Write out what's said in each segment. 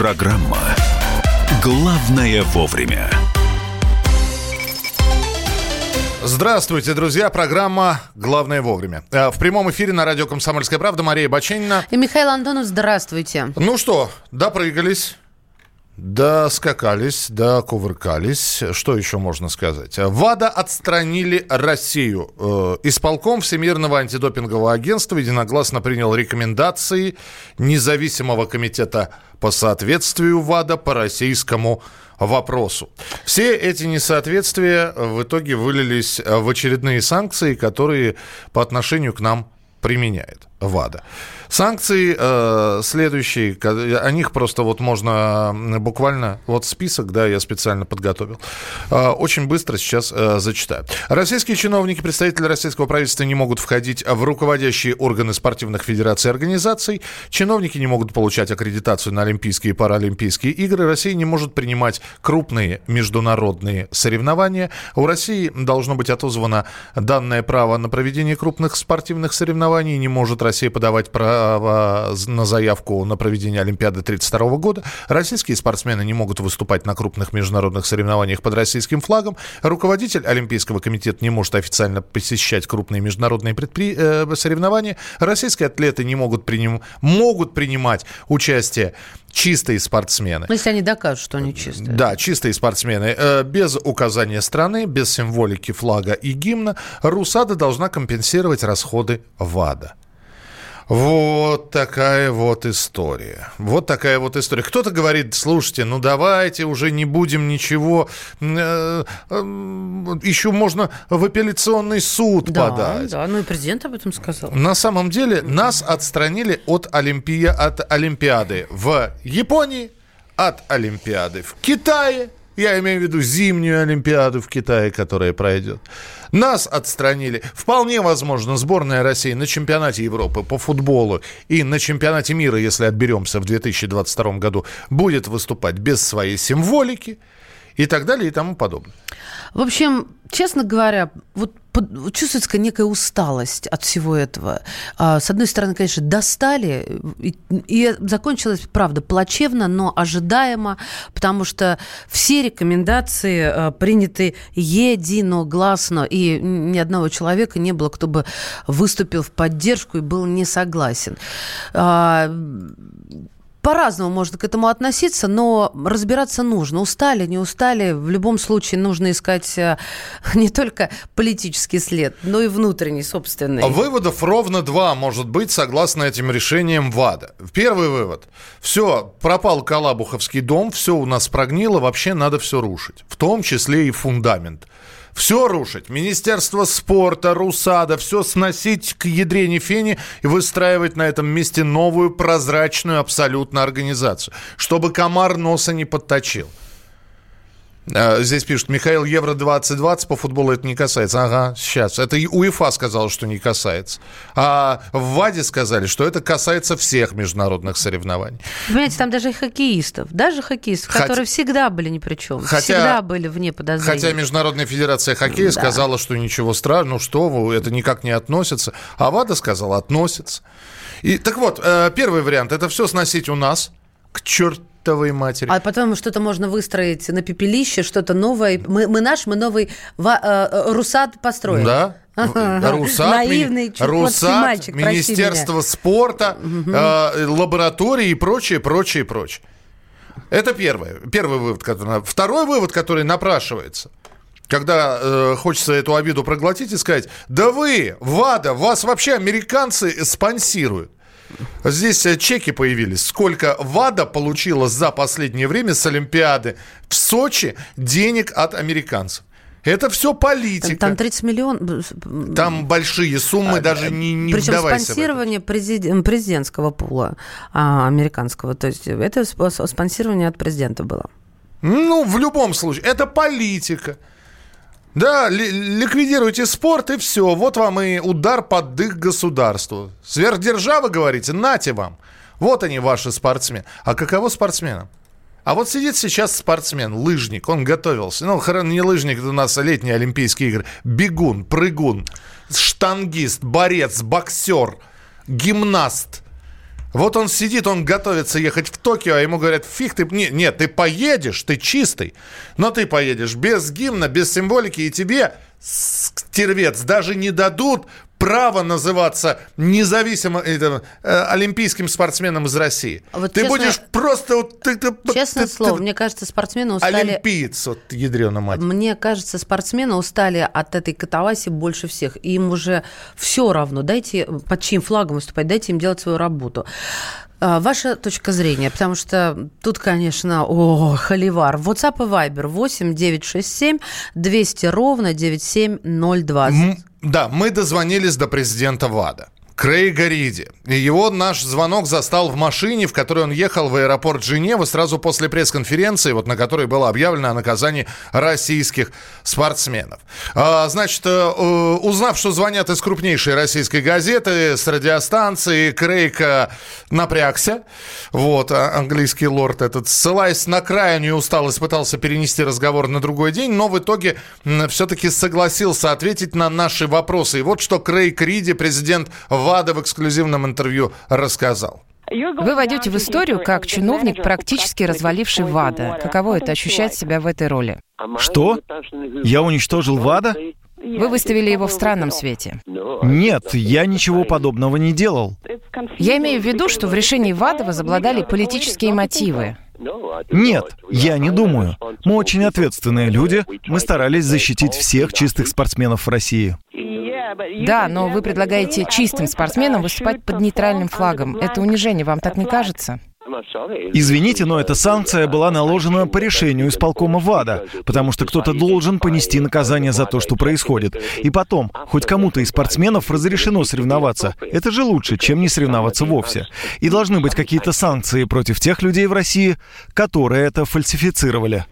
Программа «Главное вовремя». Здравствуйте, друзья. Программа «Главное вовремя». Э, В прямом эфире на радио «Комсомольская правда» Мария Баченина. И Михаил Антонов, здравствуйте. Ну что, допрыгались, доскакались, докувыркались. Что еще можно сказать? ВАДА отстранили Россию. Э, Исполком Всемирного антидопингового агентства единогласно принял рекомендации независимого комитета по соответствию ВАДА по российскому вопросу. Все эти несоответствия в итоге вылились в очередные санкции, которые по отношению к нам применяет ВАДА. Санкции э, следующие, о них просто вот можно буквально, вот список, да, я специально подготовил. Э, очень быстро сейчас э, зачитаю. Российские чиновники, представители российского правительства не могут входить в руководящие органы спортивных федераций и организаций. Чиновники не могут получать аккредитацию на Олимпийские и Паралимпийские игры. Россия не может принимать крупные международные соревнования. У России должно быть отозвано данное право на проведение крупных спортивных соревнований. Не может Россия подавать право на заявку на проведение Олимпиады 1932 года. Российские спортсмены не могут выступать на крупных международных соревнованиях под российским флагом. Руководитель Олимпийского комитета не может официально посещать крупные международные предпри... э, соревнования. Российские атлеты не могут, приним... могут принимать участие чистые спортсмены. Ну, если они докажут, что они чистые. Да, чистые спортсмены. Э, Без указания страны, без символики флага и гимна РУСАДА должна компенсировать расходы ВАДА. Вот такая вот история. Вот такая вот история. Кто-то говорит, слушайте, ну давайте уже не будем ничего. э, Еще можно в апелляционный суд Да, подать. да, ну и президент об этом сказал. На самом деле нас отстранили от, Олимпия, от Олимпиады в Японии, от Олимпиады в Китае. Я имею в виду зимнюю Олимпиаду в Китае, которая пройдет. Нас отстранили. Вполне возможно, сборная России на чемпионате Европы по футболу и на чемпионате мира, если отберемся в 2022 году, будет выступать без своей символики и так далее и тому подобное. В общем, честно говоря, вот чувствуется некая усталость от всего этого. А, С одной стороны, конечно, достали, и, закончилось, правда, плачевно, но ожидаемо, потому что все рекомендации а, приняты единогласно, и ни одного человека не было, кто бы выступил в поддержку и был не согласен. По-разному можно к этому относиться, но разбираться нужно. Устали, не устали, в любом случае нужно искать э, не только политический след, но и внутренний, собственный. Выводов ровно два, может быть, согласно этим решениям ВАДА. Первый вывод. Все, пропал Калабуховский дом, все у нас прогнило, вообще надо все рушить. В том числе и фундамент. Все рушить. Министерство спорта, РУСАДА, все сносить к ядрене фени и выстраивать на этом месте новую прозрачную абсолютно организацию. Чтобы комар носа не подточил. А, Здесь пишут, Михаил, Евро 2020 по футболу это не касается. Ага, сейчас. Это и УЕФА сказал, что не касается. А в ВАДе сказали, что это касается всех международных соревнований. Понимаете, там даже и хоккеистов, даже хоккеистов, Хотя- которые всегда были ни при чем, Хотя- всегда были вне подозрения. Хотя Международная федерация хоккея Да. сказала, что ничего страшного, ну что вы, это никак не относится. А ВАДА сказала, относится. И, так вот, э, первый вариант, это все сносить у нас к чертовой матери. А потом что-то можно выстроить на пепелище, что-то новое. Мы, мы наш, мы новый ва- э, э, Русад построим. Да. Ага. Русат, Наивный, Русат, мальчик, Министерство спорта, э, лаборатории и прочее, прочее, прочее. Это первое. Первый вывод. Который... Второй вывод, который напрашивается. Когда э, хочется эту обиду проглотить и сказать, да вы, ВАДА, вас вообще американцы спонсируют. Здесь э, чеки появились. Сколько ВАДА получила за последнее время с Олимпиады в Сочи денег от американцев. Это все политика. там 30 миллионов. Там большие суммы, даже не, не Причем спонсирование президи- президентского пула а, американского. То есть это сп- спонсирование от президента было. Ну, в любом случае, это политика. Да, ли- ликвидируйте спорт и все. Вот вам и удар под дых государству. Сверхдержава, говорите, нате вам. Вот они, ваши спортсмены. А каково спортсменам? А вот сидит сейчас спортсмен, лыжник, он готовился. Ну, не лыжник, это у нас летние Олимпийские игры. Бегун, прыгун, штангист, борец, боксер, гимнаст. Вот он сидит, он готовится ехать в Токио, а ему говорят, фиг ты, не, нет, ты поедешь, ты чистый, но ты поедешь без гимна, без символики, и тебе, стервец, даже не дадут право называться независимым э, э, олимпийским спортсменом из России. А вот ты честно, будешь просто... Вот, ты, ты, честное ты, слово, ты, мне кажется, спортсмены устали... Олимпиец, вот ядрена мать. Мне кажется, спортсмены устали от этой катаваси больше всех. Им уже все равно. Дайте, под чьим флагом выступать, дайте им делать свою работу. А, ваша точка зрения, потому что тут, конечно, о, холивар. WhatsApp и Viber 8 967 200 ровно 9702. Да, мы дозвонились до президента ВАДА. Крейга Риди. Его наш звонок застал в машине, в которой он ехал в аэропорт Женевы сразу после пресс-конференции, вот на которой было объявлено о наказании российских спортсменов. А, значит, э, э, узнав, что звонят из крупнейшей российской газеты, с радиостанции, Крейг напрягся. Вот, а, английский лорд этот, ссылаясь на крайнюю усталость, пытался перенести разговор на другой день, но в итоге все-таки согласился ответить на наши вопросы. И вот что Крейг Риди, президент ВАДА в эксклюзивном интервью рассказал. Вы войдете в историю как чиновник, практически разваливший ВАДА. Каково это ощущать себя в этой роли? Что? Я уничтожил ВАДА? Вы выставили его в странном свете. Нет, я ничего подобного не делал. Я имею в виду, что в решении ВАДА возобладали политические мотивы. Нет, я не думаю. Мы очень ответственные люди. Мы старались защитить всех чистых спортсменов в России. Да, но вы предлагаете чистым спортсменам выступать под нейтральным флагом. Это унижение, вам так не кажется? Извините, но эта санкция была наложена по решению исполкома ВАДА, потому что кто-то должен понести наказание за то, что происходит. И потом, хоть кому-то из спортсменов разрешено соревноваться. Это же лучше, чем не соревноваться вовсе. И должны быть какие-то санкции против тех людей в России, которые это фальсифицировали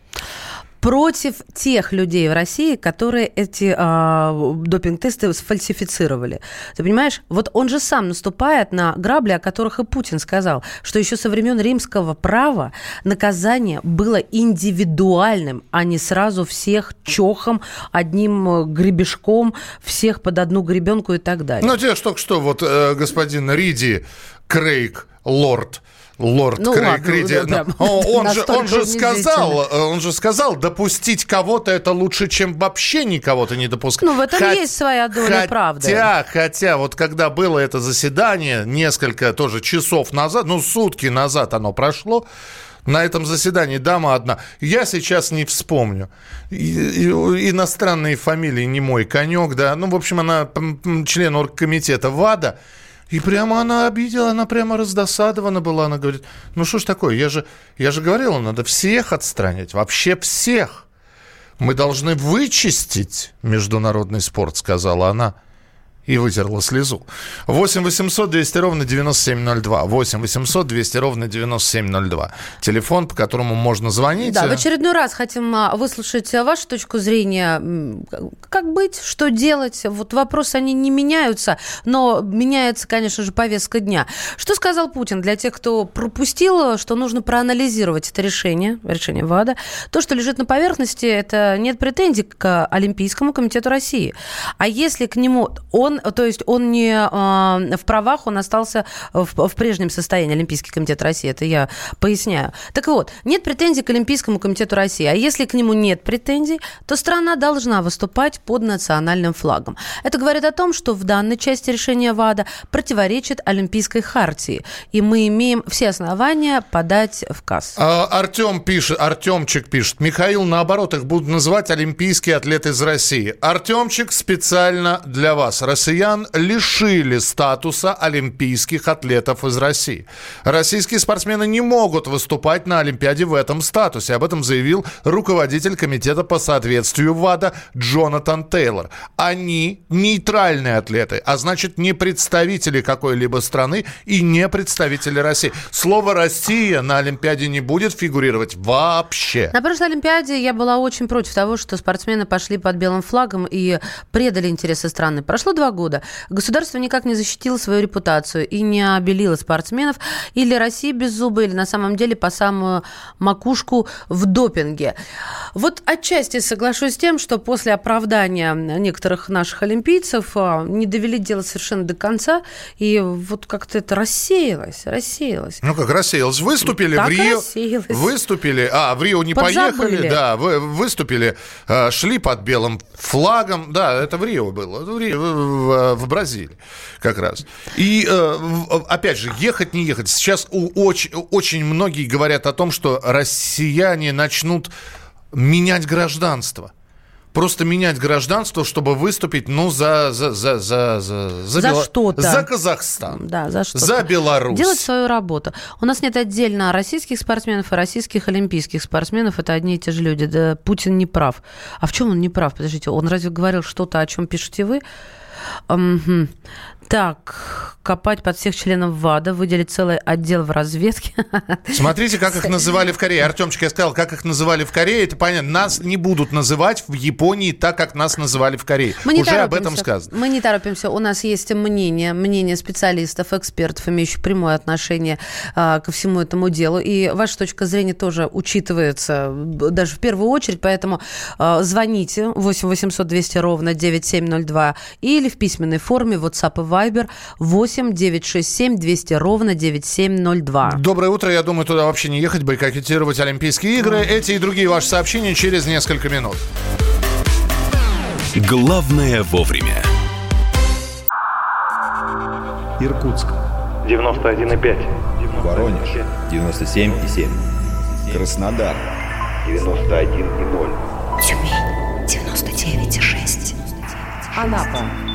против тех людей в России, которые эти э, допинг-тесты сфальсифицировали. Ты понимаешь? Вот он же сам наступает на грабли, о которых и Путин сказал, что еще со времен римского права наказание было индивидуальным, а не сразу всех чохом, одним э, гребешком, всех под одну гребенку и так далее. Ну, тебе только что вот э, господин Риди Крейг, лорд, Лорд ну, Крей, ладно, Криди, да, он, же, он же сказал, э, он же сказал, допустить кого-то это лучше, чем вообще никого-то не допускать. Ну в этом Хот... есть своя доля хотя, правды. Хотя, хотя, вот когда было это заседание несколько тоже часов назад, ну сутки назад оно прошло, на этом заседании дама одна. Я сейчас не вспомню. Иностранные фамилии не мой конек, да. Ну, в общем, она член оргкомитета ВАДА. И прямо она обидела, она прямо раздосадована была. Она говорит, ну что ж такое, я же, я же говорила, надо всех отстранить, вообще всех. Мы должны вычистить международный спорт, сказала она и вытерла слезу. 8 800 200 ровно 9702. 8 800 200 ровно 9702. Телефон, по которому можно звонить. Да, в очередной раз хотим а, выслушать а, вашу точку зрения. Как быть, что делать? Вот вопросы, они не меняются, но меняется, конечно же, повестка дня. Что сказал Путин для тех, кто пропустил, что нужно проанализировать это решение, решение ВАДА. То, что лежит на поверхности, это нет претензий к Олимпийскому комитету России. А если к нему он то есть он не э, в правах, он остался в, в прежнем состоянии, Олимпийский комитет России, это я поясняю. Так вот, нет претензий к Олимпийскому комитету России, а если к нему нет претензий, то страна должна выступать под национальным флагом. Это говорит о том, что в данной части решения ВАДА противоречит Олимпийской хартии, и мы имеем все основания подать в КАС. А, Артем пишет, Артемчик пишет, Михаил, наоборот, их будут называть олимпийские атлеты из России. Артемчик специально для вас. Россия россиян лишили статуса олимпийских атлетов из России. Российские спортсмены не могут выступать на Олимпиаде в этом статусе. Об этом заявил руководитель комитета по соответствию ВАДА Джонатан Тейлор. Они нейтральные атлеты, а значит не представители какой-либо страны и не представители России. Слово «Россия» на Олимпиаде не будет фигурировать вообще. На прошлой Олимпиаде я была очень против того, что спортсмены пошли под белым флагом и предали интересы страны. Прошло два два года государство никак не защитило свою репутацию и не обелило спортсменов. Или Россия без зуба, или на самом деле по самую макушку в допинге. Вот отчасти соглашусь с тем, что после оправдания некоторых наших олимпийцев а, не довели дело совершенно до конца, и вот как-то это рассеялось, рассеялось. Ну как рассеялось? Выступили так в Рио. Рассеялось. Выступили, а, в Рио не Подзабыли. поехали, да, вы, выступили, а, шли под белым флагом, да, это в Рио было, в, Рио, в, в Бразилии как раз. И э, опять же, ехать, не ехать. Сейчас очень, очень многие говорят о том, что россияне начнут менять гражданство просто менять гражданство, чтобы выступить, ну, за за за за за за, за что-то, за Казахстан, да, за что за Беларусь, делать свою работу. У нас нет отдельно российских спортсменов и российских олимпийских спортсменов. Это одни и те же люди. Да, Путин не прав. А в чем он не прав? Подождите, он разве говорил что-то, о чем пишете вы? Um, hm. Так, копать под всех членов ВАДА, выделить целый отдел в разведке. Смотрите, как их называли в Корее. Артемчик, я сказал, как их называли в Корее, это понятно. Нас не будут называть в Японии так, как нас называли в Корее. Мы не Уже торопимся. об этом сказано. Мы не торопимся. У нас есть мнение, мнение специалистов, экспертов, имеющих прямое отношение а, ко всему этому делу. И ваша точка зрения тоже учитывается даже в первую очередь. Поэтому а, звоните 8 800 200 ровно 9702 или в письменной форме WhatsApp и Viber 8 967 200 ровно 9702. Доброе утро. Я думаю, туда вообще не ехать, бойкотировать Олимпийские игры. Эти и другие ваши сообщения через несколько минут. Главное вовремя. Иркутск. 91,5. Воронеж. 97,7. Краснодар. 91,0. Тюмень. 99,6. Анапа.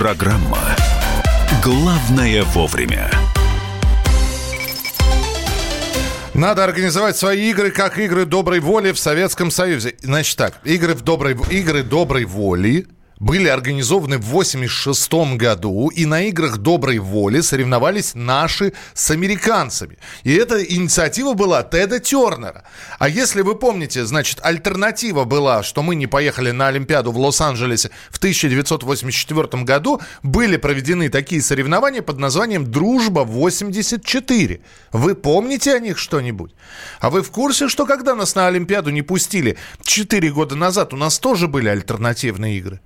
Программа «Главное вовремя». Надо организовать свои игры, как игры доброй воли в Советском Союзе. Значит так, игры, в доброй, игры доброй воли были организованы в 1986 году, и на играх доброй воли соревновались наши с американцами. И эта инициатива была Теда Тернера. А если вы помните, значит, альтернатива была, что мы не поехали на Олимпиаду в Лос-Анджелесе в 1984 году, были проведены такие соревнования под названием «Дружба-84». Вы помните о них что-нибудь? А вы в курсе, что когда нас на Олимпиаду не пустили 4 года назад, у нас тоже были альтернативные игры?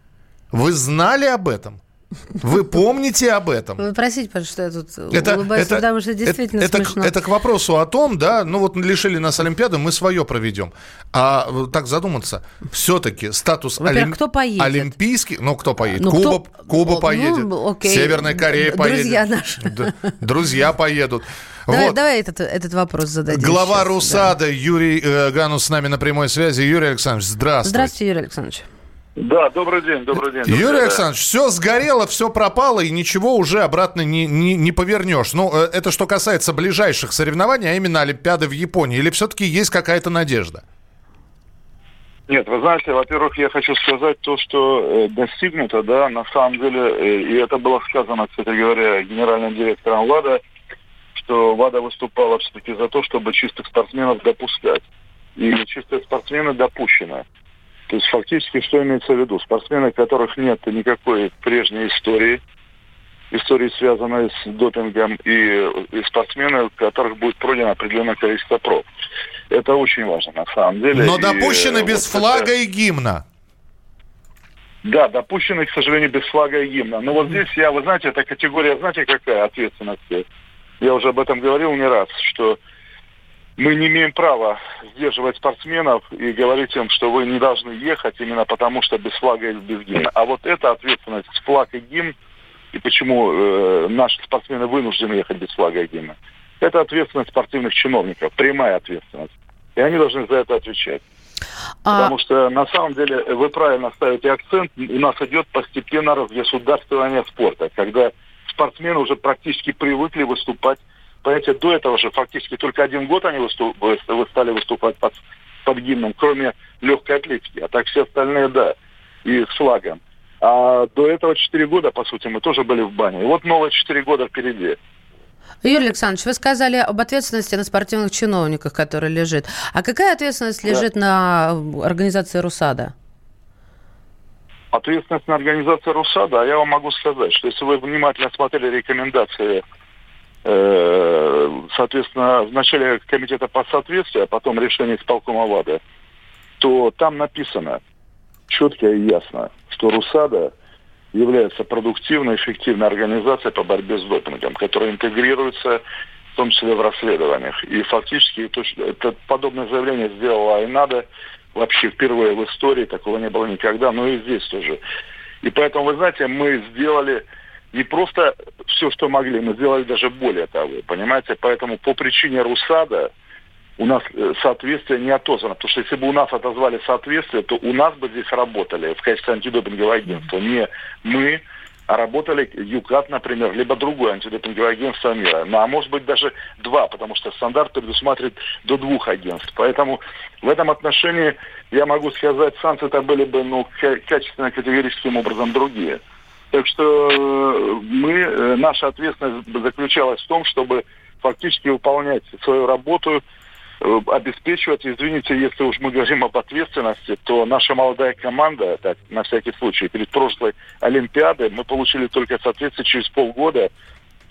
Вы знали об этом? Вы помните об этом? Вы простите, потому что я тут это, улыбаюсь, это, потому что действительно это, смешно. Это, это к вопросу о том, да, ну вот лишили нас Олимпиады, мы свое проведем. А так задуматься, все-таки статус олим... кто поедет? олимпийский, ну кто поедет? Ну, Куба, кто... Куба поедет, ну, окей. Северная Корея поедет. Друзья наши. Друзья поедут. Давай, вот. давай этот, этот вопрос зададим. Глава сейчас, РУСАДА да. Юрий э, Ганус с нами на прямой связи. Юрий Александрович, здравствуйте. Здравствуйте, Юрий Александрович. Да, добрый день, добрый день. Добрый Юрий Александрович, все сгорело, все пропало, и ничего уже обратно не, не, не повернешь. Ну, э, это что касается ближайших соревнований, а именно Олимпиады в Японии. Или все-таки есть какая-то надежда? Нет, вы знаете, во-первых, я хочу сказать то, что э, достигнуто, да, на самом деле, э, и это было сказано, кстати говоря, генеральным директором ВАДА, что ВАДА выступала все-таки за то, чтобы чистых спортсменов допускать. И чистые спортсмены допущены. То есть фактически что имеется в виду? Спортсмены, которых нет никакой прежней истории, истории, связанной с допингом, и, и спортсмены, у которых будет пройдено определенное количество проб. Это очень важно на самом деле. Но допущены и, э, без вот флага это... и гимна. Да, допущены, к сожалению, без флага и гимна. Но вот здесь я, вы знаете, эта категория, знаете, какая ответственность? Я уже об этом говорил не раз, что мы не имеем права сдерживать спортсменов и говорить им, что вы не должны ехать именно потому, что без флага или без гимна. А вот эта ответственность, флаг и гимн, и почему э, наши спортсмены вынуждены ехать без флага и гимна, это ответственность спортивных чиновников, прямая ответственность. И они должны за это отвечать. А... Потому что на самом деле вы правильно ставите акцент, у нас идет постепенно разгосударствование спорта, когда спортсмены уже практически привыкли выступать. Понимаете, до этого же фактически только один год они выступ, стали выступать под, под гимном, кроме легкой атлетики. А так все остальные, да, и с флагом. А до этого 4 года, по сути, мы тоже были в бане. И вот новые 4 года впереди. Юрий Александрович, вы сказали об ответственности на спортивных чиновниках, которая лежит. А какая ответственность да. лежит на организации РУСАДА? Ответственность на организацию РУСАДА, а я вам могу сказать, что если вы внимательно смотрели рекомендации, соответственно, в начале комитета по соответствию, а потом решение исполкома ВАДА, то там написано четко и ясно, что РУСАДА – является продуктивной, эффективной организацией по борьбе с допингом, которая интегрируется в том числе в расследованиях. И фактически это подобное заявление сделала Айнада вообще впервые в истории, такого не было никогда, но и здесь тоже. И поэтому, вы знаете, мы сделали не просто все, что могли, мы сделали даже более того, понимаете? Поэтому по причине РУСАДА у нас э, соответствие не отозвано. Потому что если бы у нас отозвали соответствие, то у нас бы здесь работали в качестве антидопингового агентства. Не мы, а работали ЮКАТ, например, либо другое антидопинговое агентство мира. Ну, а может быть даже два, потому что стандарт предусматривает до двух агентств. Поэтому в этом отношении я могу сказать, санкции-то были бы ну, качественно, категорическим образом другие. Так что э, мы, э, наша ответственность заключалась в том, чтобы фактически выполнять свою работу Э, обеспечивать, извините, если уж мы говорим об ответственности, то наша молодая команда, так, на всякий случай, перед прошлой Олимпиадой мы получили только соответствие через полгода.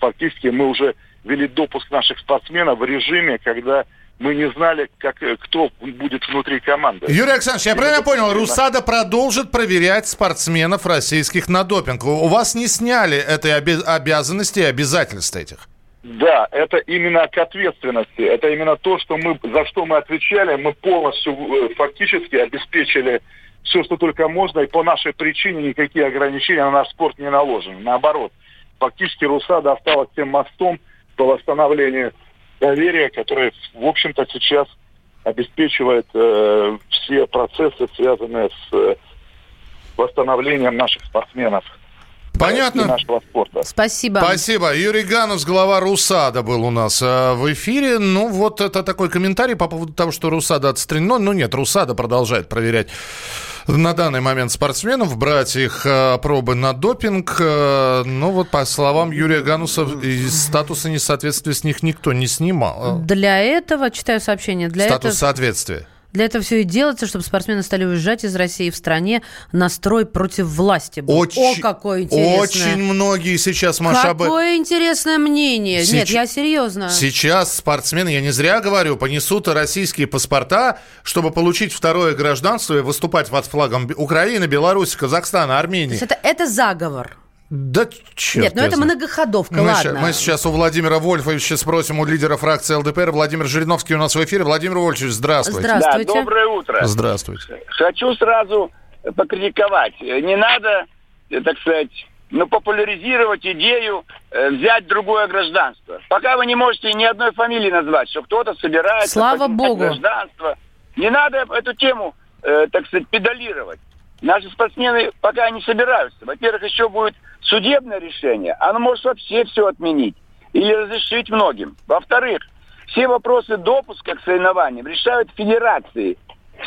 Фактически мы уже вели допуск наших спортсменов в режиме, когда мы не знали, как, э, кто будет внутри команды. Юрий Александрович, я правильно понял, Русада продолжит проверять спортсменов российских на допинг. У вас не сняли этой обязанности и обязательств этих? Да, это именно к ответственности. Это именно то, что мы, за что мы отвечали. Мы полностью э, фактически обеспечили все, что только можно, и по нашей причине никакие ограничения на наш спорт не наложены. Наоборот, фактически Русада осталась тем мостом по восстановлению доверия, которое, в общем-то, сейчас обеспечивает э, все процессы, связанные с э, восстановлением наших спортсменов. Понятно. нашего спорта. Спасибо. Спасибо. Юрий Ганус, глава РУСАДА, был у нас э, в эфире. Ну, вот это такой комментарий по поводу того, что РУСАДА отстранено. Ну, нет, РУСАДА продолжает проверять на данный момент спортсменов, брать их э, пробы на допинг. Э, ну, вот по словам Юрия Гануса, статуса несоответствия с них никто не снимал. Для этого, читаю сообщение, для Статус этого... соответствия. Для этого все и делается, чтобы спортсмены стали уезжать из России в стране настрой против власти. Был. Очень, О, какое интересное. Очень многие сейчас, Маша, Какое интересное мнение. Сеч... Нет, я серьезно. Сейчас спортсмены, я не зря говорю, понесут российские паспорта, чтобы получить второе гражданство и выступать под флагом Украины, Беларуси, Казахстана, Армении. Это, это заговор. Да черт. Нет, ну это многоходовка, мы ладно. Сейчас, мы сейчас у Владимира Вольфовича спросим, у лидера фракции ЛДПР. Владимир Жириновский у нас в эфире. Владимир Вольфович, здравствуйте. Здравствуйте. Да, доброе утро. Здравствуйте. Хочу сразу покритиковать. Не надо, так сказать, ну, популяризировать идею э, взять другое гражданство. Пока вы не можете ни одной фамилии назвать, что кто-то собирается... Слава Богу. Гражданство. Не надо эту тему, э, так сказать, педалировать. Наши спортсмены пока не собираются. Во-первых, еще будет судебное решение. Оно может вообще все отменить или разрешить многим. Во-вторых, все вопросы допуска к соревнованиям решают федерации,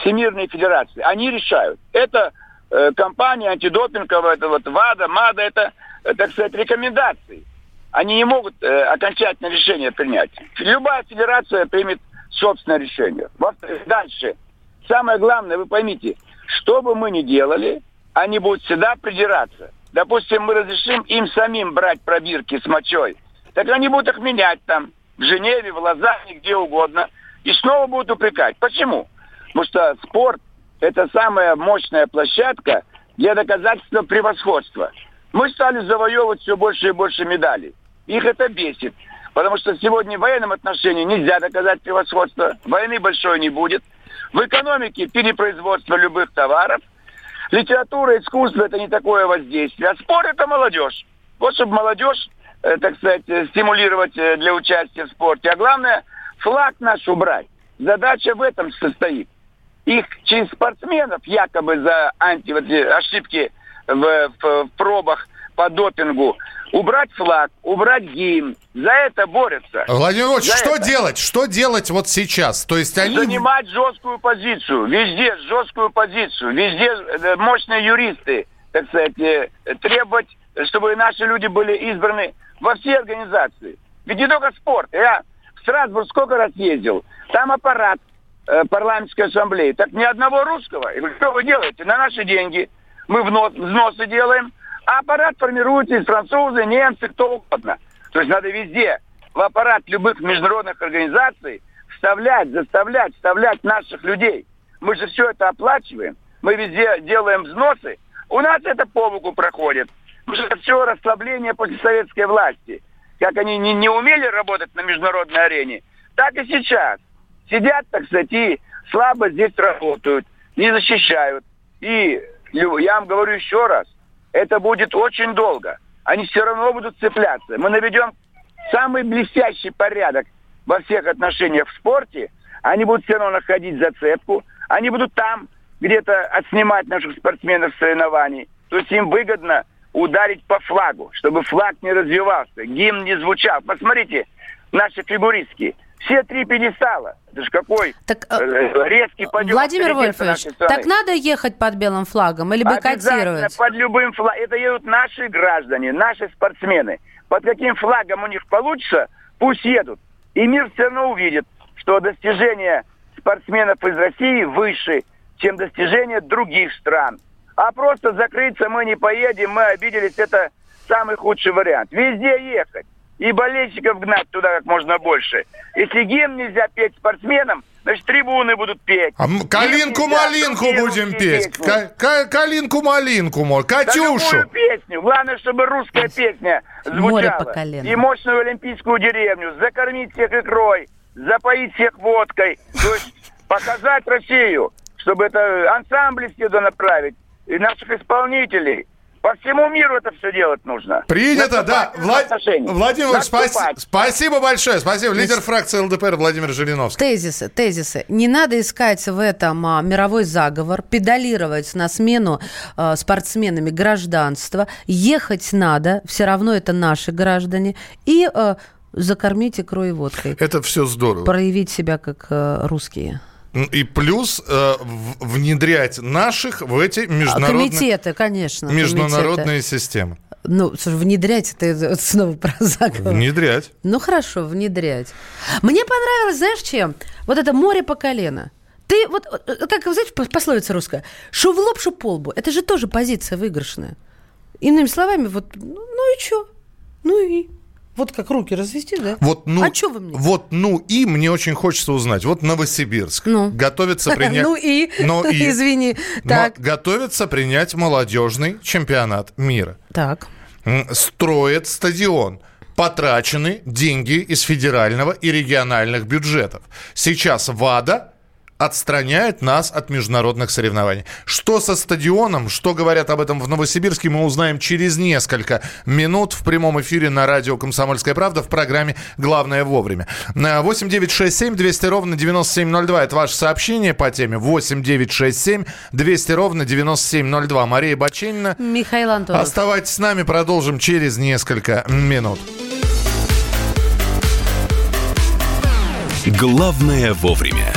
Всемирные федерации. Они решают. Это э, компания антидопинговая, это вот ВАДА, МАДА, это, э, так сказать, рекомендации. Они не могут э, окончательное решение принять. Любая федерация примет собственное решение. Дальше. Самое главное, вы поймите, что бы мы ни делали, они будут всегда придираться. Допустим, мы разрешим им самим брать пробирки с мочой, так они будут их менять там, в Женеве, в Лозанне, где угодно, и снова будут упрекать. Почему? Потому что спорт – это самая мощная площадка для доказательства превосходства. Мы стали завоевывать все больше и больше медалей. Их это бесит. Потому что сегодня в военном отношении нельзя доказать превосходство. Войны большой не будет – в экономике перепроизводство любых товаров. Литература, искусство – это не такое воздействие. А спорт – это молодежь. Вот чтобы молодежь, э, так сказать, э, стимулировать э, для участия в спорте. А главное – флаг наш убрать. Задача в этом состоит. Их через спортсменов якобы за анти, вот, ошибки в, в, в пробах по допингу, убрать флаг, убрать гимн. За это борются. Владимир Ильич, что это. делать? Что делать вот сейчас? То есть они... Занимать жесткую позицию. Везде жесткую позицию. Везде э, мощные юристы, так сказать, э, требовать, чтобы наши люди были избраны во все организации. Ведь не только спорт. Я в Страсбург сколько раз ездил. Там аппарат э, парламентской ассамблеи. Так ни одного русского. И что вы делаете? На наши деньги. Мы внос, взносы делаем. А аппарат формируется из французы, немцы, кто угодно. То есть надо везде в аппарат любых международных организаций вставлять, заставлять, вставлять наших людей. Мы же все это оплачиваем. Мы везде делаем взносы. У нас это по боку проходит. Потому что все расслабление после советской власти. Как они не, не умели работать на международной арене, так и сейчас. Сидят, так сказать, и слабо здесь работают, не защищают. И я вам говорю еще раз, это будет очень долго. Они все равно будут цепляться. Мы наведем самый блестящий порядок во всех отношениях в спорте. Они будут все равно находить зацепку. Они будут там где-то отснимать наших спортсменов с соревнований. То есть им выгодно ударить по флагу, чтобы флаг не развивался, гимн не звучал. Посмотрите, наши фигуристки – все три пьедестала. Это же какой так, э, резкий подъем. Владимир Вольфович, так надо ехать под белым флагом или бойкотировать? под любым флагом. Это едут наши граждане, наши спортсмены. Под каким флагом у них получится, пусть едут. И мир все равно увидит, что достижения спортсменов из России выше, чем достижения других стран. А просто закрыться мы не поедем, мы обиделись, это самый худший вариант. Везде ехать и болельщиков гнать туда как можно больше. Если гимн нельзя петь спортсменам, значит, трибуны будут петь. А калинку-малинку будем петь. Калинку-малинку, Катюшу. Да песню. Главное, чтобы русская песня звучала. И мощную олимпийскую деревню. Закормить всех икрой, запоить всех водкой. То есть показать Россию, чтобы это ансамбли сюда направить. И наших исполнителей – по всему миру это все делать нужно. Принято, да. Влад... Владимир, спас... спасибо большое. Спасибо. Лидер фракции ЛДПР Владимир Жириновский. Тезисы, тезисы. Не надо искать в этом а, мировой заговор, педалировать на смену а, спортсменами гражданства. Ехать надо, все равно это наши граждане. И а, закормить икрой и водкой. Это все здорово. Проявить себя как а, русские. И плюс э, внедрять наших в эти международные... Комитеты, конечно. Международные комитеты. системы. Ну, слушай, внедрять это снова про заговор. Внедрять. Ну хорошо, внедрять. Мне понравилось, знаешь, чем? Вот это море по колено. Ты вот, э, как, знаете, пословица русская, шо в лоб, шо по лбу. Это же тоже позиция выигрышная. Иными словами, вот, ну, ну и что? Ну и вот как руки развести, да? Вот, ну, а что вы мне? Вот, ну и мне очень хочется узнать. Вот Новосибирск ну. готовится принять... Ну и? Ну и? Извини. Так. Готовится принять молодежный чемпионат мира. Так. Строит стадион потрачены деньги из федерального и региональных бюджетов. Сейчас ВАДА отстраняет нас от международных соревнований. Что со стадионом, что говорят об этом в Новосибирске, мы узнаем через несколько минут в прямом эфире на радио «Комсомольская правда» в программе «Главное вовремя». 8 9 6 7 200 ровно 9702. Это ваше сообщение по теме. 8 9 6 7 200 ровно 9702. Мария Баченина. Михаил Антонов. Оставайтесь с нами, продолжим через несколько минут. Главное вовремя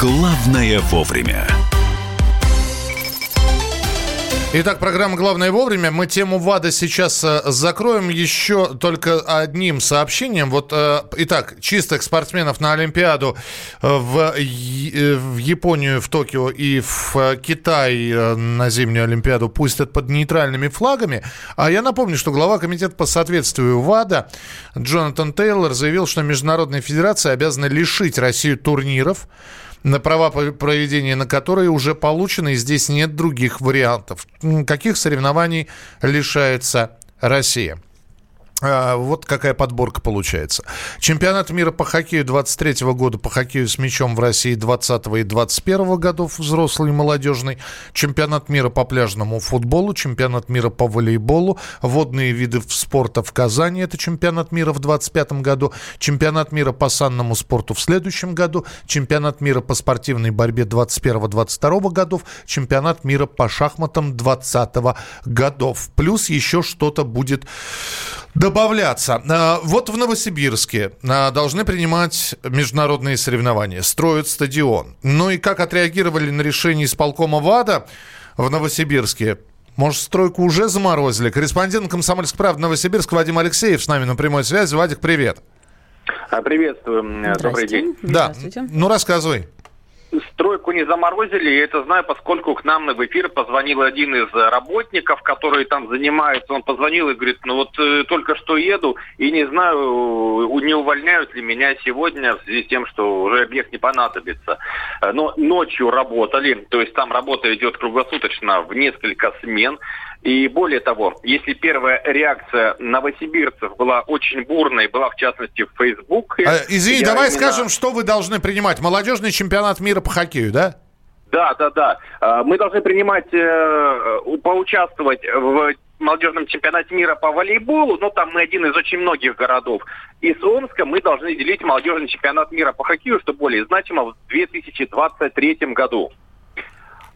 Главное вовремя. Итак, программа «Главное вовремя». Мы тему ВАДА сейчас э, закроем еще только одним сообщением. Вот, э, итак, чистых спортсменов на Олимпиаду э, в, в Японию, в Токио и в Китай на зимнюю Олимпиаду пустят под нейтральными флагами. А я напомню, что глава комитета по соответствию ВАДА Джонатан Тейлор заявил, что Международная Федерация обязана лишить Россию турниров, на права проведения на которые уже получены, и здесь нет других вариантов. Каких соревнований лишается Россия? А, вот какая подборка получается. Чемпионат мира по хоккею 23 года по хоккею с мячом в России 20 и 21 годов взрослый и молодежный. Чемпионат мира по пляжному футболу, чемпионат мира по волейболу, водные виды спорта в Казани, это чемпионат мира в 25 году, чемпионат мира по санному спорту в следующем году, чемпионат мира по спортивной борьбе 21-22 годов, чемпионат мира по шахматам 20 годов. Плюс еще что-то будет добавляться. А, вот в Новосибирске а, должны принимать международные соревнования, строят стадион. Ну и как отреагировали на решение исполкома ВАДА в Новосибирске? Может, стройку уже заморозили? Корреспондент «Комсомольск правды» Новосибирск Вадим Алексеев с нами на прямой связи. Вадик, привет. А, приветствую. Добрый день. Да. Ну, рассказывай стройку не заморозили, я это знаю, поскольку к нам в эфир позвонил один из работников, который там занимается. Он позвонил и говорит, ну вот э, только что еду и не знаю, не увольняют ли меня сегодня в связи с тем, что уже объект не понадобится. Э, но ночью работали, то есть там работа идет круглосуточно в несколько смен. И более того, если первая реакция новосибирцев была очень бурной, была в частности в Facebook... А, извини, давай именно... скажем, что вы должны принимать. Молодежный чемпионат мира по хоккею, да? Да, да, да. А, мы должны принимать, э, поучаствовать в молодежном чемпионате мира по волейболу, но там мы один из очень многих городов. И с Омска мы должны делить молодежный чемпионат мира по хоккею, что более значимо, в 2023 году.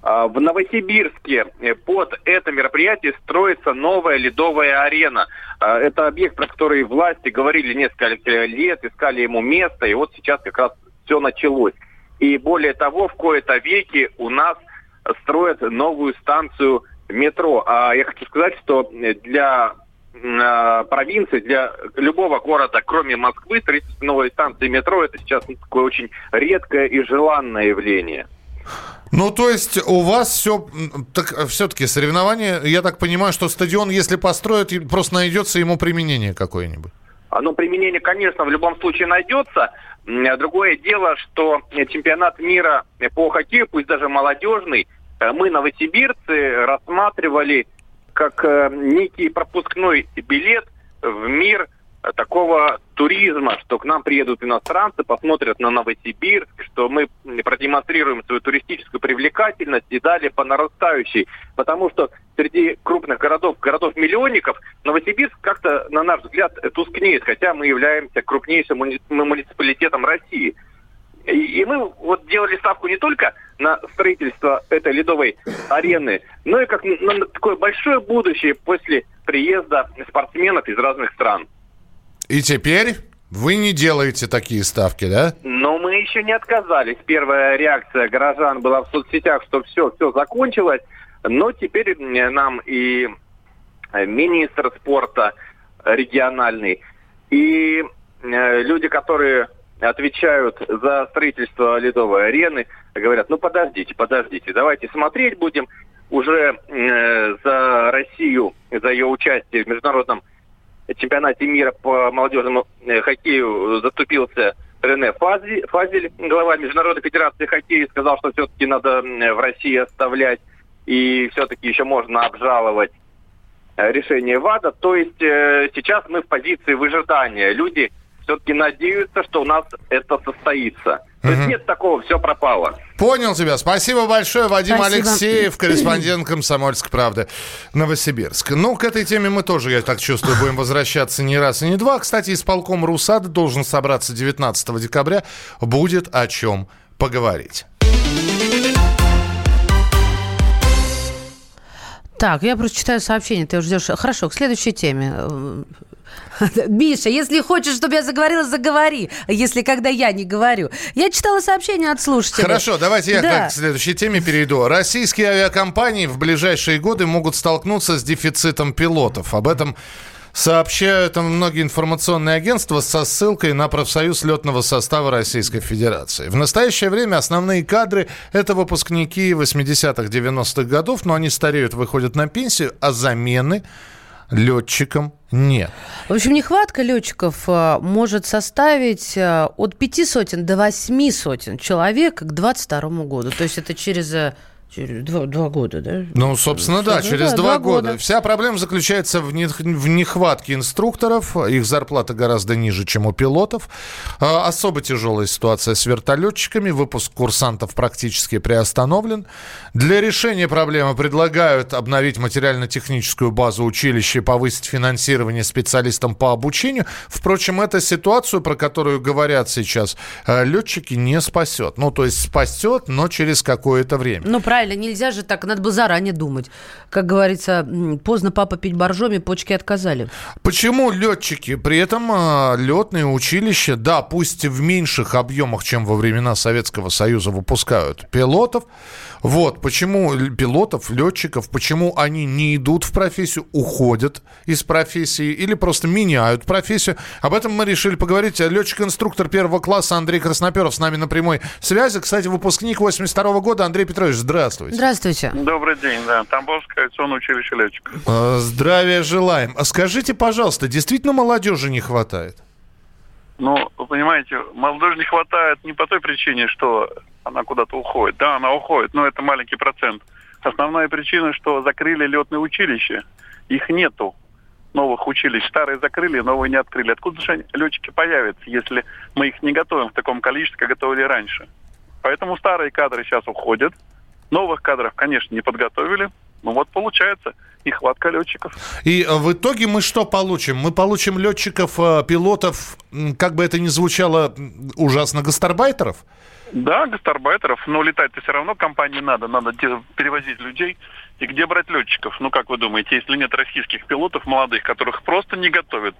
А, в Новосибирске э, под это мероприятие строится новая ледовая арена. А, это объект, про который власти говорили несколько лет, искали ему место, и вот сейчас как раз все началось. И более того, в кои-то веки у нас строят новую станцию метро. А я хочу сказать, что для а, провинции, для любого города, кроме Москвы, строительство новой станции метро это сейчас такое очень редкое и желанное явление. Ну, то есть у вас все, так все-таки соревнования, я так понимаю, что стадион, если построят, просто найдется ему применение какое-нибудь. Ну, применение, конечно, в любом случае найдется. Другое дело, что чемпионат мира по хоккею, пусть даже молодежный, э, мы, новосибирцы, рассматривали как э, некий пропускной билет в мир – такого туризма, что к нам приедут иностранцы, посмотрят на Новосибирск, что мы продемонстрируем свою туристическую привлекательность и далее по нарастающей. Потому что среди крупных городов, городов-миллионников, Новосибирск как-то, на наш взгляд, тускнеет, хотя мы являемся крупнейшим муниципалитетом России. И мы вот делали ставку не только на строительство этой ледовой арены, но и как на такое большое будущее после приезда спортсменов из разных стран. И теперь вы не делаете такие ставки, да? Но мы еще не отказались. Первая реакция горожан была в соцсетях, что все, все закончилось. Но теперь нам и министр спорта региональный, и э, люди, которые отвечают за строительство ледовой арены, говорят, ну подождите, подождите, давайте смотреть будем уже э, за Россию, за ее участие в международном чемпионате мира по молодежному э, хоккею заступился Рене Фазель, Фазель, глава Международной Федерации хоккея, сказал, что все-таки надо в России оставлять и все-таки еще можно обжаловать э, решение ВАДА. То есть э, сейчас мы в позиции выжидания. Люди все-таки надеются, что у нас это состоится. То есть нет такого, все пропало. Понял тебя. Спасибо большое, Вадим Спасибо. Алексеев, корреспондент «Комсомольской правды» Новосибирск. Ну, к этой теме мы тоже, я так чувствую, будем возвращаться не раз и не два. Кстати, исполком РУСАДА должен собраться 19 декабря. Будет о чем поговорить. Так, я просто читаю сообщение, ты уже ждешь. Хорошо, к следующей теме. Миша, если хочешь, чтобы я заговорила, заговори. Если когда я не говорю. Я читала сообщение от слушателей. Хорошо, давайте я да. к следующей теме перейду. Российские авиакомпании в ближайшие годы могут столкнуться с дефицитом пилотов. Об этом сообщают многие информационные агентства со ссылкой на профсоюз летного состава Российской Федерации. В настоящее время основные кадры – это выпускники 80-х, 90-х годов, но они стареют, выходят на пенсию, а замены летчикам нет. В общем, нехватка летчиков а, может составить а, от пяти сотен до восьми сотен человек к 2022 году. То есть это через а, Через два, два года, да? Ну, собственно, да, через да, два, два года. года. Вся проблема заключается в, не, в нехватке инструкторов. Их зарплата гораздо ниже, чем у пилотов. А, особо тяжелая ситуация с вертолетчиками. Выпуск курсантов практически приостановлен. Для решения проблемы предлагают обновить материально-техническую базу училища и повысить финансирование специалистам по обучению. Впрочем, эта ситуацию, про которую говорят сейчас, э, летчики не спасет. Ну, то есть спасет, но через какое-то время. Ну, правильно, нельзя же так, надо было заранее думать. Как говорится, поздно папа пить боржоми, почки отказали. Почему летчики? При этом э, летные училища, да, пусть в меньших объемах, чем во времена Советского Союза, выпускают пилотов. Вот почему пилотов, летчиков, почему они не идут в профессию, уходят из профессии или просто меняют профессию. Об этом мы решили поговорить. Летчик-инструктор первого класса Андрей Красноперов с нами на прямой связи. Кстати, выпускник 82 года. Андрей Петрович, здравствуйте. Здравствуйте. Добрый день, да. Тамбовское авиационное училище летчиков. Э, Здравия желаем. А скажите, пожалуйста, действительно молодежи не хватает? Ну, вы понимаете, молодежи не хватает не по той причине, что она куда-то уходит. Да, она уходит, но это маленький процент. Основная причина, что закрыли летные училища. Их нету новых училищ. Старые закрыли, новые не открыли. Откуда же летчики появятся, если мы их не готовим в таком количестве, как готовили раньше? Поэтому старые кадры сейчас уходят. Новых кадров, конечно, не подготовили. Ну вот получается нехватка летчиков. И э, в итоге мы что получим? Мы получим летчиков, э, пилотов, как бы это ни звучало, ужасно, гастарбайтеров? Да, гастарбайтеров, но летать-то все равно компании надо, надо перевозить людей. И где брать летчиков? Ну, как вы думаете, если нет российских пилотов молодых, которых просто не готовят,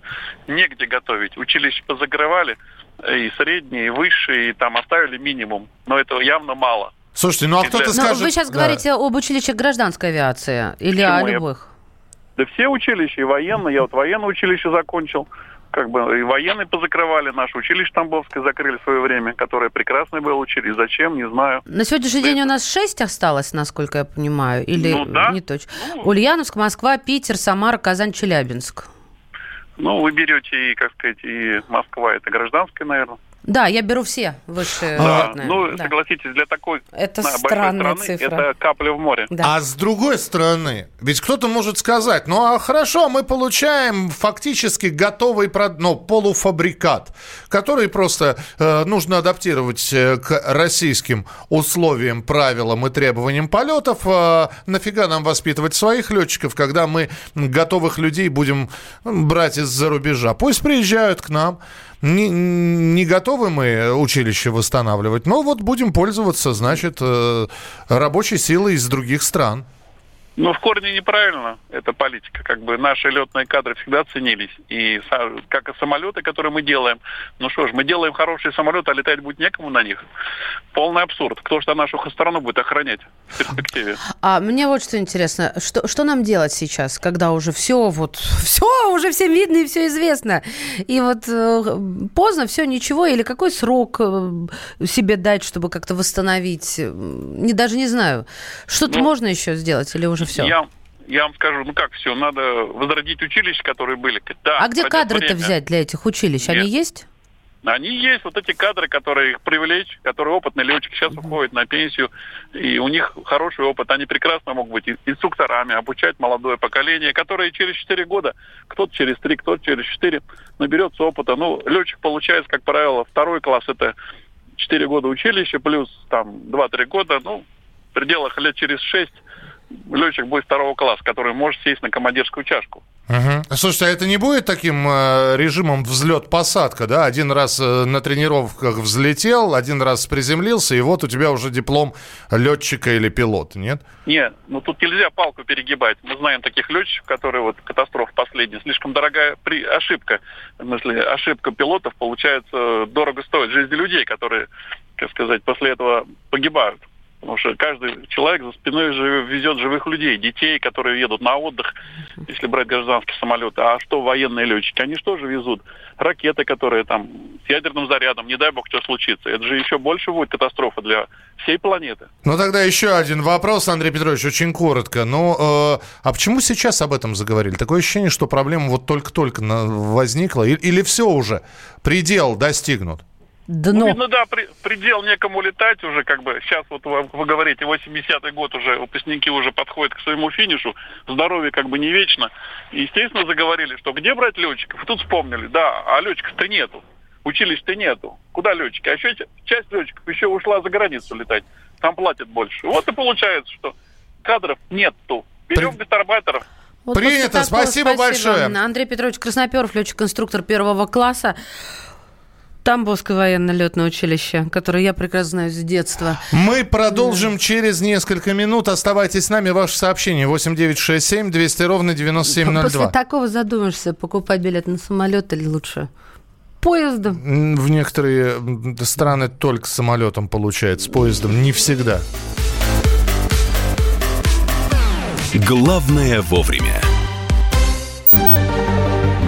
негде готовить. Училища позакрывали, э, и средние, и высшие, и там оставили минимум. Но этого явно мало. Слушайте, ну а кто-то для- Но скажет... вы сейчас Да. говорите об училищах гражданской авиации или Почему? о Я- любых? Да все училища, и военные. Я вот военное училище закончил. Как бы и военные позакрывали, наше училище Тамбовское закрыли в свое время, которое прекрасное было училище. Зачем, не знаю. На сегодняшний день у нас шесть осталось, насколько я понимаю, или Ну да. не точно. Ульяновск, Москва, Питер, Самара, Казань, Челябинск. Ну, вы берете и, как сказать, и Москва, это гражданская, наверное. Да, я беру все высшие Да, летные. ну, Да. согласитесь, для такой Это большой странная страны цифра. это капля в море. Да. А с другой стороны, ведь кто-то может сказать, ну а хорошо, мы получаем фактически готовый ну, полуфабрикат, который просто э, нужно адаптировать э, к российским условиям, правилам и требованиям полетов. Э, нафига нам воспитывать своих летчиков, когда мы готовых людей будем брать из-за рубежа? Пусть приезжают к нам. Не, не готовы мы училище восстанавливать, но вот будем пользоваться, значит, э, рабочей силой из других стран. Ну, в корне неправильно эта политика. Как бы наши летные кадры всегда ценились. И как и самолеты, которые мы делаем. Ну что ж, мы делаем хорошие самолеты, а летать будет некому на них. Полный абсурд. Кто же нашу страну будет охранять в перспективе? А мне вот что интересно, что, что нам делать сейчас, когда уже все вот, все уже всем видно и все известно, и вот э, поздно, все, ничего, или какой срок э, себе дать, чтобы как-то восстановить, э, не, даже не знаю, что-то Ну, можно еще сделать или уже все? Я, я вам скажу, ну как все, надо возродить училища, которые были. Да, А где кадры-то время. взять для этих училищ? Они Нет. есть? Они есть, вот эти кадры, которые их привлечь, которые опытные летчики сейчас уходят на пенсию, и у них хороший опыт, они прекрасно могут быть инструкторами, обучать молодое поколение, которое через 4 года, кто-то через 3, кто-то через 4 наберется опыта. Ну, летчик получается, как правило, второй класс это 4 года училища, плюс там 2-3 года, ну, в пределах лет через 6 летчик будет второго класса, который может сесть на командирскую чашку. Мгм. Слушайте, а это не будет таким э, режимом взлет-посадка, да? Один раз э, на тренировках взлетел, один раз приземлился, и вот у тебя уже диплом летчика или пилота, нет? Нет, ну тут нельзя палку перегибать. Мы знаем таких летчиков, которые вот катастрофа последняя, слишком дорогая при... ошибка. В смысле, ошибка пилотов, получается, дорого стоит жизни людей, которые, как сказать, после этого погибают. Потому что каждый человек за спиной же везет живых людей, детей, которые едут на отдых, если брать гражданские самолеты. А что военные летчики? Они что же везут? Ракеты, которые там с ядерным зарядом, не дай бог, что случится. Это же еще больше будет катастрофа для всей планеты. Ну тогда еще один вопрос, Андрей Петрович, очень коротко. Ну, э, а почему сейчас об этом заговорили? Такое ощущение, что проблема вот только-только возникла, или все уже, предел достигнут? Дно. Ну, видно, да, при, предел некому летать уже, как бы, сейчас вот вы, вы говорите, 80-й год уже, выпускники уже подходят к своему финишу, здоровье как бы не вечно. И, естественно, заговорили, что где брать летчиков? И тут вспомнили, да, а летчиков-то нету, училищ-то нету. Куда летчики? А еще часть летчиков еще ушла за границу летать, там платят больше. Вот и получается, что кадров нету. Берем гастарбайтеров, вот Принято, спасибо, спасибо большое. Андрей Петрович Красноперов, летчик-конструктор первого класса. Тамбовское военно-летное училище, которое я прекрасно знаю с детства. Мы продолжим через несколько минут. Оставайтесь с нами. Ваше сообщение 8967 200 ровно 9702. После такого задумаешься, покупать билет на самолет или лучше поездом? В некоторые страны только самолетом получается, с поездом не всегда. Главное вовремя.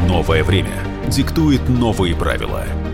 Новое время диктует новые правила –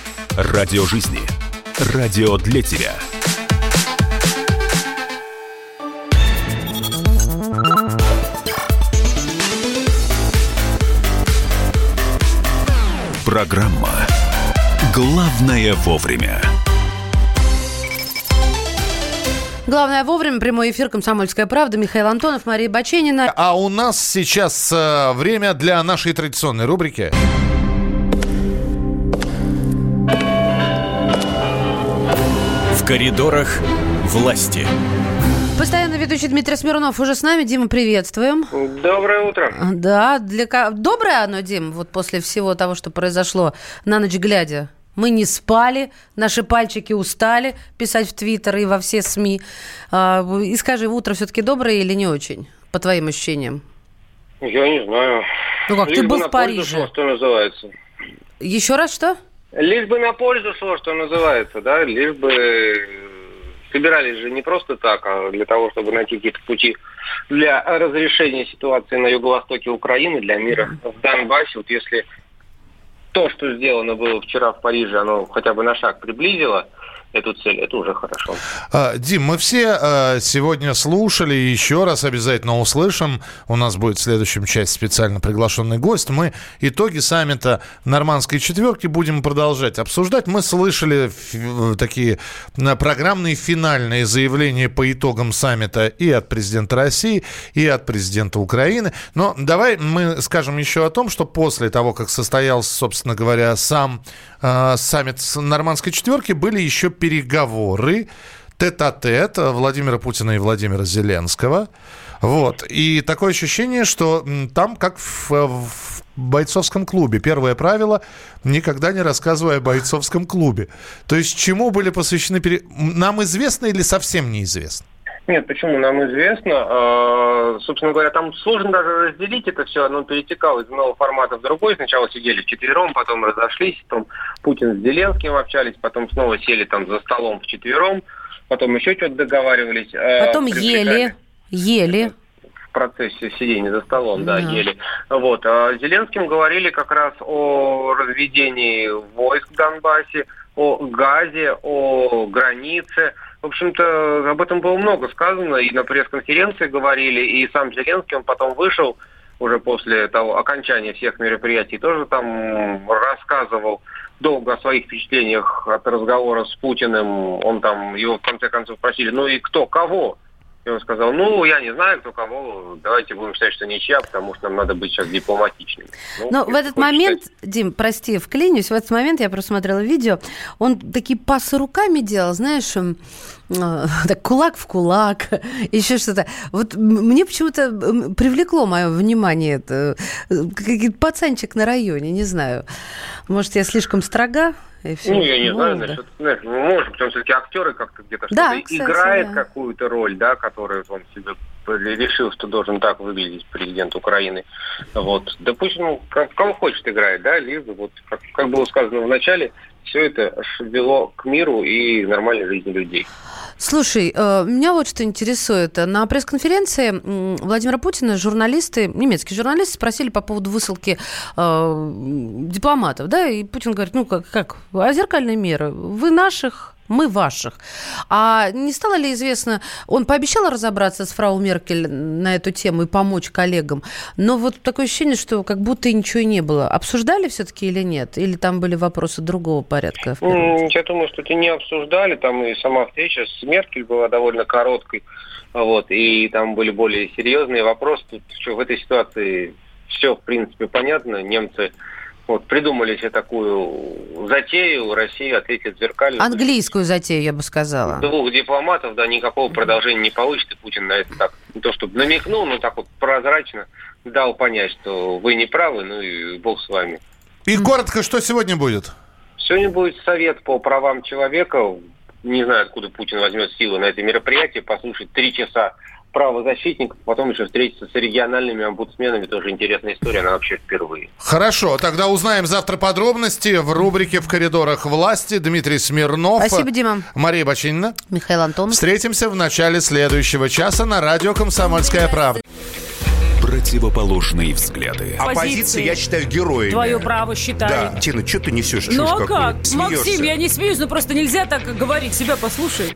Радио жизни. Радио для тебя. Программа «Главное вовремя». Главное вовремя. Прямой эфир «Комсомольская правда». Михаил Антонов, Мария Баченина. А у нас сейчас э, время для нашей традиционной рубрики. Коридорах власти. Постоянно ведущий Дмитрий Смирнов уже с нами. Дима, приветствуем. Доброе утро. Да, для доброе оно, Дим, вот после всего того, что произошло на ночь глядя. Мы не спали, наши пальчики устали писать в Твиттер и во все СМИ. А, и скажи, утро все-таки доброе или не очень, по твоим ощущениям? Я не знаю. Ну как, Лишь ты был в Париже. Шло, что называется. Еще раз что? Лишь бы на пользу шло, что называется, да, лишь бы собирались же не просто так, а для того, чтобы найти какие-то пути для разрешения ситуации на юго-востоке Украины, для мира в Донбассе. Вот если то, что сделано было вчера в Париже, оно хотя бы на шаг приблизило – эту цель. Это уже хорошо. А, Дим, мы все а, сегодня слушали, еще раз обязательно услышим. У нас будет в следующем части специально приглашенный гость. Мы итоги саммита Нормандской четверки будем продолжать обсуждать. Мы слышали такие программные финальные заявления по итогам саммита и от президента России, и от президента Украины. Но давай мы скажем еще о том, что после того, как состоялся, собственно говоря, сам э, саммит Нормандской четверки, были еще переговоры тет-а-тет Владимира Путина и Владимира Зеленского. Вот. И такое ощущение, что там как в, в бойцовском клубе. Первое правило – никогда не рассказывай о бойцовском клубе. То есть чему были посвящены... Пере... Нам известно или совсем неизвестно? Нет, почему нам известно. А, собственно говоря, там сложно даже разделить это все. Оно перетекало из одного формата в другой. Сначала сидели вчетвером, потом разошлись. Потом Путин с Зеленским общались, потом снова сели там за столом вчетвером. Потом еще что-то договаривались. А, потом ели, ели в процессе сидения за столом, да, да ели. Вот. А Зеленским говорили как раз о разведении войск в Донбассе, о газе, о границе. В общем-то, об этом было много сказано, и на пресс-конференции говорили, и сам Зеленский, он потом вышел уже после того окончания всех мероприятий, тоже там рассказывал долго о своих впечатлениях от разговора с Путиным. Он там, его в конце концов спросили, ну и кто, кого? И он сказал, ну, я не знаю, кто кого, давайте будем считать, что ничья, потому что нам надо быть сейчас дипломатичными. Ну, Но в этот момент, считать... Дим, прости, вклинюсь, в этот момент я просмотрела видео, он такие пасы руками делал, знаешь, э, так, кулак в кулак, еще что-то. Вот мне почему-то привлекло мое внимание это какой-то пацанчик на районе, не знаю. Может, я слишком строга? И все. Ну, я не знаю, насчет, знаешь, ну, может, потому что все-таки актеры как-то где-то да, что-то кстати, играет да. какую-то роль, да, которую он себе решил, что должен так выглядеть президент Украины. Вот. Да пусть, ну, как, кому хочет играет, да, лишь вот, как, как было сказано в начале, все это вело к миру и нормальной жизни людей. Слушай, э, меня вот что интересует. На пресс-конференции Владимира Путина журналисты, немецкие журналисты спросили по поводу высылки э, дипломатов, да, и Путин говорит, ну как, как, а зеркальные меры? Вы наших мы ваших. А не стало ли известно, он пообещал разобраться с фрау Меркель на эту тему и помочь коллегам, но вот такое ощущение, что как будто и ничего и не было. Обсуждали все-таки или нет? Или там были вопросы другого порядка? Я думаю, что это не обсуждали. Там и сама встреча с Меркель была довольно короткой. Вот, и там были более серьезные вопросы. Тут что, в этой ситуации все, в принципе, понятно. Немцы вот, придумали себе такую затею, Россия ответит зеркально. Английскую затею, я бы сказала. Двух дипломатов, да, никакого продолжения не получится. Путин на это так, не то чтобы намекнул, но так вот прозрачно дал понять, что вы не правы, ну и бог с вами. И коротко, что сегодня будет? Сегодня будет совет по правам человека. Не знаю, откуда Путин возьмет силы на это мероприятие, послушать три часа правозащитников, потом еще встретиться с региональными омбудсменами. Тоже интересная история, она вообще впервые. Хорошо, тогда узнаем завтра подробности в рубрике «В коридорах власти». Дмитрий Смирнов. Спасибо, Дима. Мария Бочинина. Михаил Антонов. Встретимся в начале следующего часа на радио «Комсомольская правда». Противоположные взгляды. Оппозиция, я считаю, героями. Твое право считаю. Да. Тина, что ты несешь? Ну а как? Смеешься? Максим, я не смеюсь, но просто нельзя так говорить. Себя послушай.